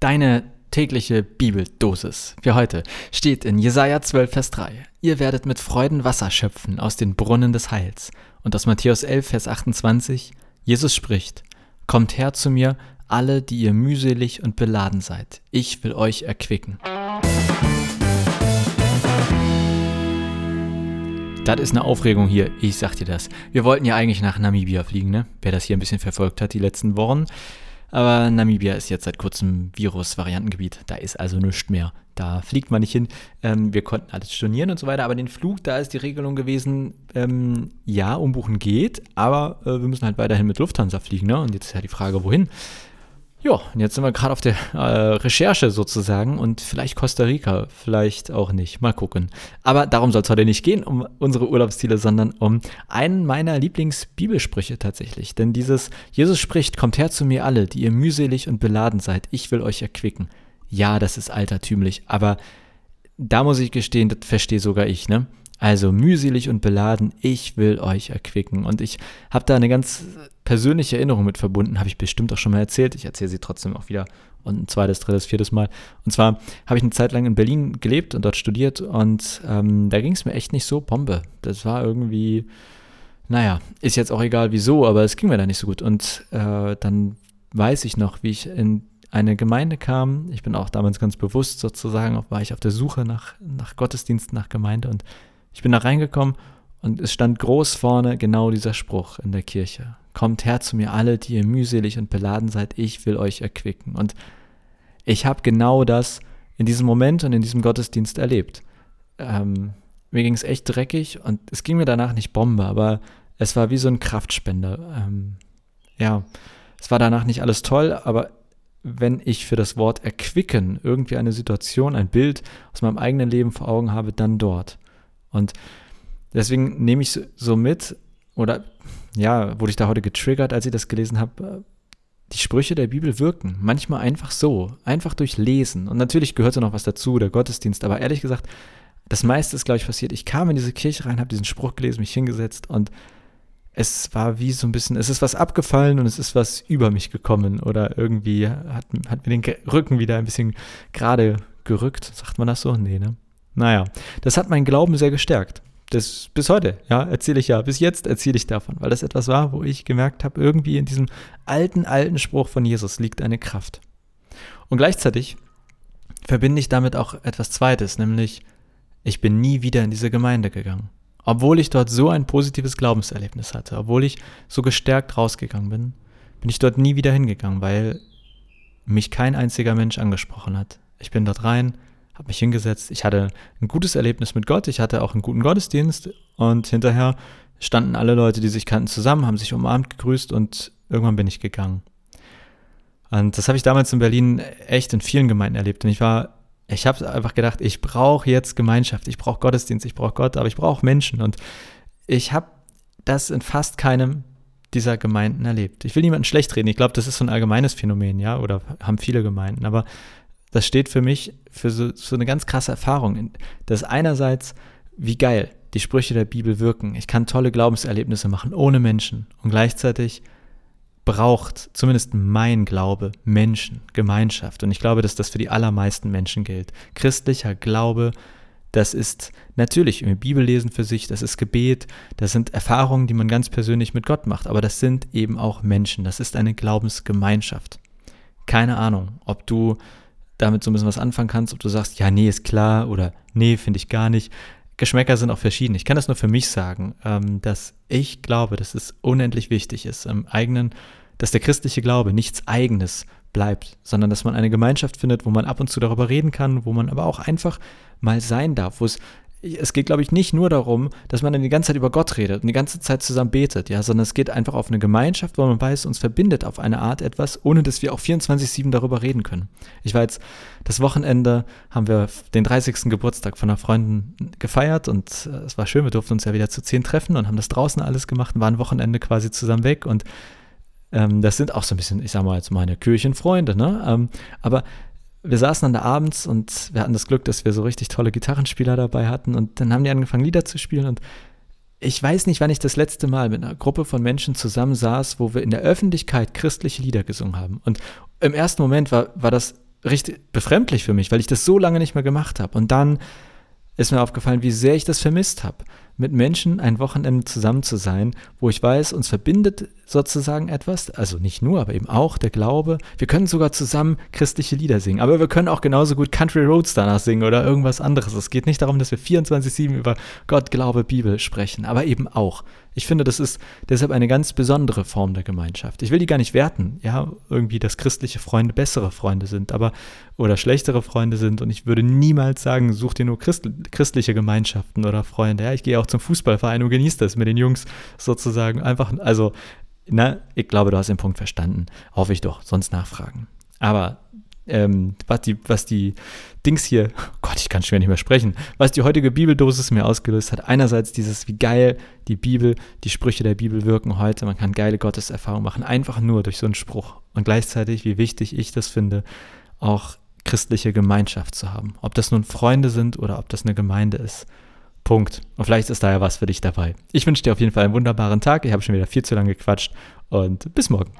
Deine tägliche Bibeldosis für heute steht in Jesaja 12, Vers 3. Ihr werdet mit Freuden Wasser schöpfen aus den Brunnen des Heils. Und aus Matthäus 11, Vers 28. Jesus spricht: Kommt her zu mir, alle, die ihr mühselig und beladen seid. Ich will euch erquicken. Das ist eine Aufregung hier, ich sag dir das. Wir wollten ja eigentlich nach Namibia fliegen, ne? Wer das hier ein bisschen verfolgt hat die letzten Wochen. Aber Namibia ist jetzt seit kurzem Virus-Variantengebiet. Da ist also nichts mehr. Da fliegt man nicht hin. Ähm, wir konnten alles stornieren und so weiter. Aber den Flug, da ist die Regelung gewesen, ähm, ja, umbuchen geht, aber äh, wir müssen halt weiterhin mit Lufthansa fliegen. Ne? Und jetzt ist ja die Frage, wohin? Ja, und jetzt sind wir gerade auf der äh, Recherche sozusagen und vielleicht Costa Rica, vielleicht auch nicht. Mal gucken. Aber darum soll es heute nicht gehen, um unsere Urlaubsziele, sondern um einen meiner Lieblingsbibelsprüche tatsächlich. Denn dieses Jesus spricht, kommt her zu mir alle, die ihr mühselig und beladen seid, ich will euch erquicken. Ja, das ist altertümlich, aber da muss ich gestehen, das verstehe sogar ich, ne? Also mühselig und beladen, ich will euch erquicken. Und ich habe da eine ganz persönliche Erinnerung mit verbunden, habe ich bestimmt auch schon mal erzählt. Ich erzähle sie trotzdem auch wieder und ein zweites, drittes, viertes Mal. Und zwar habe ich eine Zeit lang in Berlin gelebt und dort studiert und ähm, da ging es mir echt nicht so Bombe. Das war irgendwie, naja, ist jetzt auch egal wieso, aber es ging mir da nicht so gut. Und äh, dann weiß ich noch, wie ich in eine Gemeinde kam. Ich bin auch damals ganz bewusst sozusagen, war ich auf der Suche nach, nach Gottesdienst, nach Gemeinde und ich bin da reingekommen und es stand groß vorne genau dieser Spruch in der Kirche. Kommt her zu mir alle, die ihr mühselig und beladen seid, ich will euch erquicken. Und ich habe genau das in diesem Moment und in diesem Gottesdienst erlebt. Ähm, mir ging es echt dreckig und es ging mir danach nicht Bombe, aber es war wie so ein Kraftspender. Ähm, ja, es war danach nicht alles toll, aber wenn ich für das Wort erquicken irgendwie eine Situation, ein Bild aus meinem eigenen Leben vor Augen habe, dann dort. Und deswegen nehme ich so mit, oder ja, wurde ich da heute getriggert, als ich das gelesen habe, die Sprüche der Bibel wirken. Manchmal einfach so, einfach durch Lesen. Und natürlich gehört da noch was dazu, der Gottesdienst. Aber ehrlich gesagt, das meiste ist, glaube ich, passiert. Ich kam in diese Kirche rein, habe diesen Spruch gelesen, mich hingesetzt und es war wie so ein bisschen, es ist was abgefallen und es ist was über mich gekommen oder irgendwie hat, hat mir den Rücken wieder ein bisschen gerade gerückt. Sagt man das so? Nee, ne? Naja, das hat meinen Glauben sehr gestärkt. Das bis heute, ja, erzähle ich ja. Bis jetzt erzähle ich davon, weil das etwas war, wo ich gemerkt habe, irgendwie in diesem alten, alten Spruch von Jesus liegt eine Kraft. Und gleichzeitig verbinde ich damit auch etwas Zweites, nämlich ich bin nie wieder in diese Gemeinde gegangen. Obwohl ich dort so ein positives Glaubenserlebnis hatte, obwohl ich so gestärkt rausgegangen bin, bin ich dort nie wieder hingegangen, weil mich kein einziger Mensch angesprochen hat. Ich bin dort rein, habe mich hingesetzt. Ich hatte ein gutes Erlebnis mit Gott. Ich hatte auch einen guten Gottesdienst. Und hinterher standen alle Leute, die sich kannten, zusammen, haben sich umarmt, gegrüßt und irgendwann bin ich gegangen. Und das habe ich damals in Berlin echt in vielen Gemeinden erlebt. Und ich war, ich habe einfach gedacht, ich brauche jetzt Gemeinschaft, ich brauche Gottesdienst, ich brauche Gott, aber ich brauche Menschen. Und ich habe das in fast keinem dieser Gemeinden erlebt. Ich will niemanden schlecht reden. Ich glaube, das ist so ein allgemeines Phänomen, ja, oder haben viele Gemeinden. Aber das steht für mich für so, so eine ganz krasse Erfahrung. Das einerseits, wie geil die Sprüche der Bibel wirken. Ich kann tolle Glaubenserlebnisse machen ohne Menschen. Und gleichzeitig braucht zumindest mein Glaube Menschen, Gemeinschaft. Und ich glaube, dass das für die allermeisten Menschen gilt. Christlicher Glaube, das ist natürlich im Bibellesen für sich, das ist Gebet, das sind Erfahrungen, die man ganz persönlich mit Gott macht. Aber das sind eben auch Menschen. Das ist eine Glaubensgemeinschaft. Keine Ahnung, ob du damit so ein bisschen was anfangen kannst, ob du sagst, ja, nee, ist klar oder nee, finde ich gar nicht. Geschmäcker sind auch verschieden. Ich kann das nur für mich sagen, ähm, dass ich glaube, dass es unendlich wichtig ist, im eigenen, dass der christliche Glaube nichts Eigenes bleibt, sondern dass man eine Gemeinschaft findet, wo man ab und zu darüber reden kann, wo man aber auch einfach mal sein darf, wo es es geht, glaube ich, nicht nur darum, dass man dann die ganze Zeit über Gott redet und die ganze Zeit zusammen betet, ja, sondern es geht einfach auf eine Gemeinschaft, wo man weiß, uns verbindet auf eine Art etwas, ohne dass wir auch 24-7 darüber reden können. Ich war jetzt, das Wochenende haben wir den 30. Geburtstag von einer Freundin gefeiert und äh, es war schön, wir durften uns ja wieder zu zehn treffen und haben das draußen alles gemacht und waren Wochenende quasi zusammen weg und ähm, das sind auch so ein bisschen, ich sag mal jetzt meine Kirchenfreunde, ne? Ähm, aber wir saßen dann da abends und wir hatten das Glück, dass wir so richtig tolle Gitarrenspieler dabei hatten und dann haben die angefangen, Lieder zu spielen und ich weiß nicht, wann ich das letzte Mal mit einer Gruppe von Menschen zusammen saß, wo wir in der Öffentlichkeit christliche Lieder gesungen haben. Und im ersten Moment war, war das richtig befremdlich für mich, weil ich das so lange nicht mehr gemacht habe. Und dann ist mir aufgefallen, wie sehr ich das vermisst habe, mit Menschen ein Wochenende zusammen zu sein, wo ich weiß, uns verbindet sozusagen etwas, also nicht nur, aber eben auch der Glaube. Wir können sogar zusammen christliche Lieder singen, aber wir können auch genauso gut Country Roads danach singen oder irgendwas anderes. Es geht nicht darum, dass wir 24/7 über Gott, Glaube, Bibel sprechen, aber eben auch. Ich finde, das ist deshalb eine ganz besondere Form der Gemeinschaft. Ich will die gar nicht werten, ja, irgendwie, dass christliche Freunde bessere Freunde sind, aber oder schlechtere Freunde sind und ich würde niemals sagen, such dir nur Christ, christliche Gemeinschaften oder Freunde. Ja, ich gehe auch zum Fußballverein und genieße das mit den Jungs sozusagen einfach, also na, ich glaube, du hast den Punkt verstanden. Hoffe ich doch, sonst nachfragen. Aber ähm, was, die, was die Dings hier, oh Gott, ich kann schwer nicht mehr sprechen, was die heutige Bibeldosis mir ausgelöst hat. Einerseits dieses, wie geil die Bibel, die Sprüche der Bibel wirken heute. Man kann geile Gotteserfahrungen machen, einfach nur durch so einen Spruch. Und gleichzeitig, wie wichtig ich das finde, auch christliche Gemeinschaft zu haben. Ob das nun Freunde sind oder ob das eine Gemeinde ist. Punkt. Und vielleicht ist da ja was für dich dabei. Ich wünsche dir auf jeden Fall einen wunderbaren Tag. Ich habe schon wieder viel zu lange gequatscht und bis morgen.